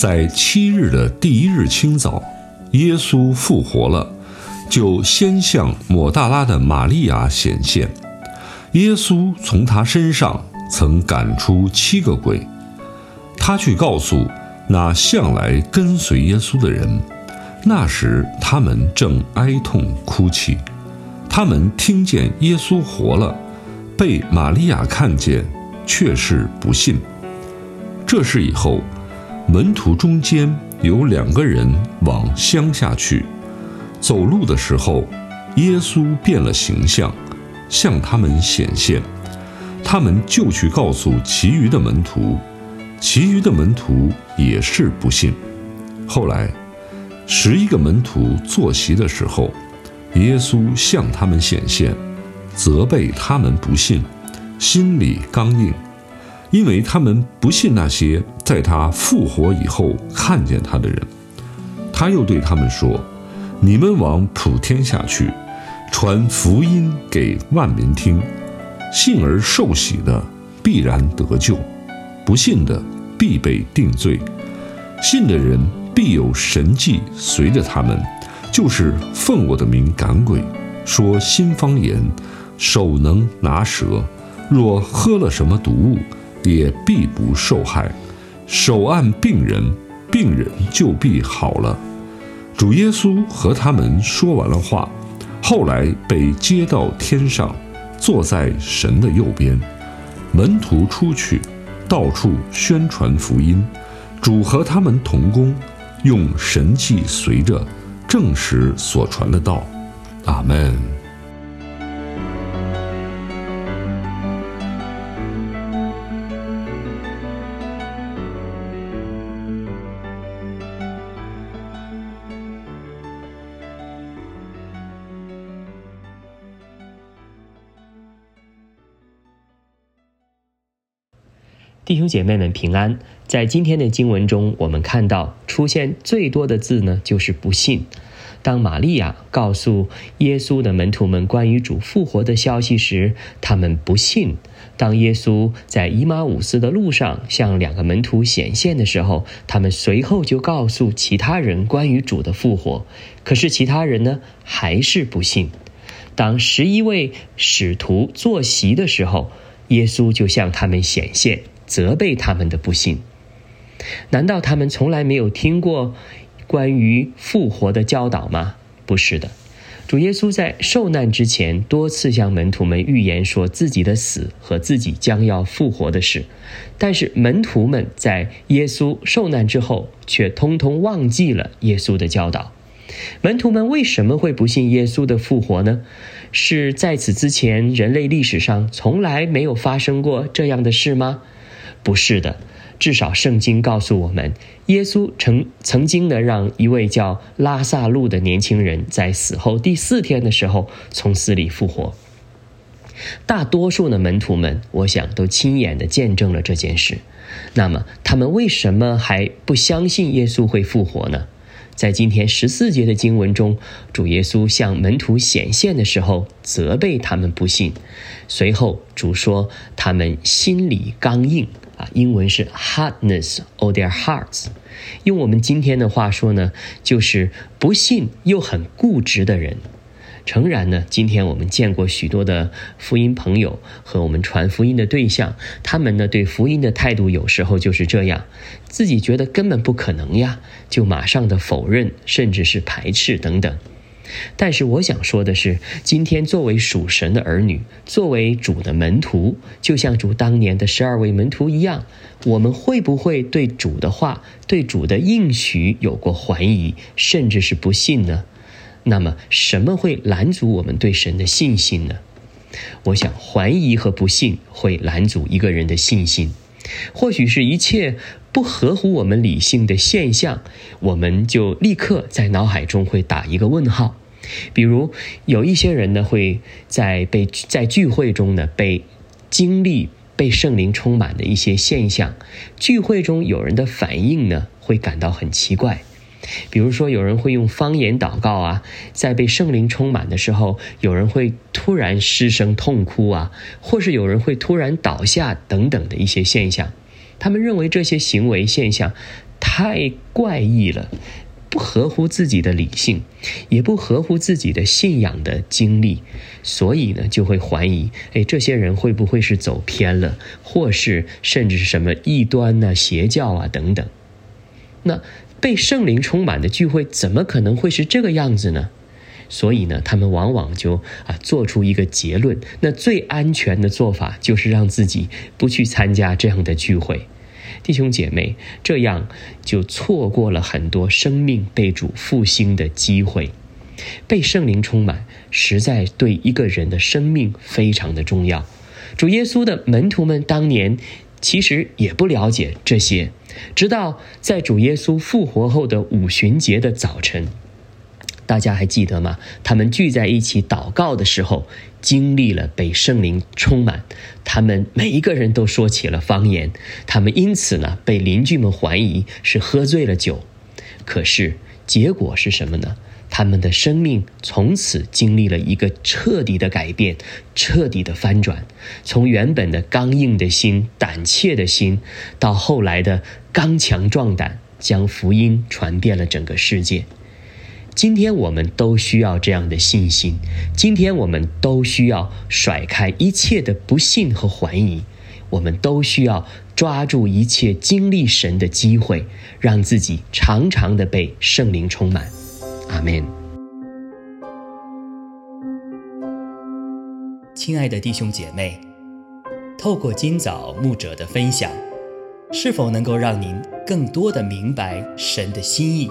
在七日的第一日清早。耶稣复活了，就先向抹大拉的玛利亚显现。耶稣从他身上曾赶出七个鬼。他去告诉那向来跟随耶稣的人，那时他们正哀痛哭泣。他们听见耶稣活了，被玛利亚看见，却是不信。这事以后，门徒中间。有两个人往乡下去，走路的时候，耶稣变了形象，向他们显现。他们就去告诉其余的门徒，其余的门徒也是不信。后来，十一个门徒坐席的时候，耶稣向他们显现，责备他们不信，心里刚硬。因为他们不信那些在他复活以后看见他的人，他又对他们说：“你们往普天下去，传福音给万民听。信而受洗的必然得救，不信的必被定罪。信的人必有神迹随着他们，就是奉我的名赶鬼，说新方言，手能拿蛇，若喝了什么毒物。”也必不受害，手按病人，病人就必好了。主耶稣和他们说完了话，后来被接到天上，坐在神的右边。门徒出去，到处宣传福音。主和他们同工，用神迹随着，证实所传的道。阿门。弟兄姐妹们平安。在今天的经文中，我们看到出现最多的字呢，就是不信。当玛利亚告诉耶稣的门徒们关于主复活的消息时，他们不信；当耶稣在伊马五斯的路上向两个门徒显现的时候，他们随后就告诉其他人关于主的复活。可是其他人呢，还是不信。当十一位使徒坐席的时候，耶稣就向他们显现。责备他们的不幸，难道他们从来没有听过关于复活的教导吗？不是的，主耶稣在受难之前多次向门徒们预言说自己的死和自己将要复活的事，但是门徒们在耶稣受难之后却通通忘记了耶稣的教导。门徒们为什么会不信耶稣的复活呢？是在此之前人类历史上从来没有发生过这样的事吗？不是的，至少圣经告诉我们，耶稣曾曾经的让一位叫拉萨路的年轻人在死后第四天的时候从死里复活。大多数的门徒们，我想都亲眼的见证了这件事。那么，他们为什么还不相信耶稣会复活呢？在今天十四节的经文中，主耶稣向门徒显现的时候，责备他们不信。随后，主说他们心里刚硬。啊，英文是 hardness of their hearts。用我们今天的话说呢，就是不信又很固执的人。诚然呢，今天我们见过许多的福音朋友和我们传福音的对象，他们呢对福音的态度有时候就是这样，自己觉得根本不可能呀，就马上的否认，甚至是排斥等等。但是我想说的是，今天作为属神的儿女，作为主的门徒，就像主当年的十二位门徒一样，我们会不会对主的话、对主的应许有过怀疑，甚至是不信呢？那么，什么会拦阻我们对神的信心呢？我想，怀疑和不信会拦阻一个人的信心。或许是一切不合乎我们理性的现象，我们就立刻在脑海中会打一个问号。比如有一些人呢，会在被在聚会中呢被经历被圣灵充满的一些现象，聚会中有人的反应呢会感到很奇怪。比如说有人会用方言祷告啊，在被圣灵充满的时候，有人会突然失声痛哭啊，或是有人会突然倒下等等的一些现象。他们认为这些行为现象太怪异了，不合乎自己的理性，也不合乎自己的信仰的经历，所以呢，就会怀疑：哎，这些人会不会是走偏了，或是甚至是什么异端呐、邪教啊等等？那被圣灵充满的聚会，怎么可能会是这个样子呢？所以呢，他们往往就啊做出一个结论：那最安全的做法就是让自己不去参加这样的聚会。弟兄姐妹，这样就错过了很多生命被主复兴的机会。被圣灵充满，实在对一个人的生命非常的重要。主耶稣的门徒们当年其实也不了解这些，直到在主耶稣复活后的五旬节的早晨。大家还记得吗？他们聚在一起祷告的时候，经历了被圣灵充满，他们每一个人都说起了方言。他们因此呢，被邻居们怀疑是喝醉了酒。可是结果是什么呢？他们的生命从此经历了一个彻底的改变，彻底的翻转，从原本的刚硬的心、胆怯的心，到后来的刚强壮胆，将福音传遍了整个世界。今天我们都需要这样的信心，今天我们都需要甩开一切的不信和怀疑，我们都需要抓住一切经历神的机会，让自己常常的被圣灵充满。阿门。亲爱的弟兄姐妹，透过今早牧者的分享，是否能够让您更多的明白神的心意？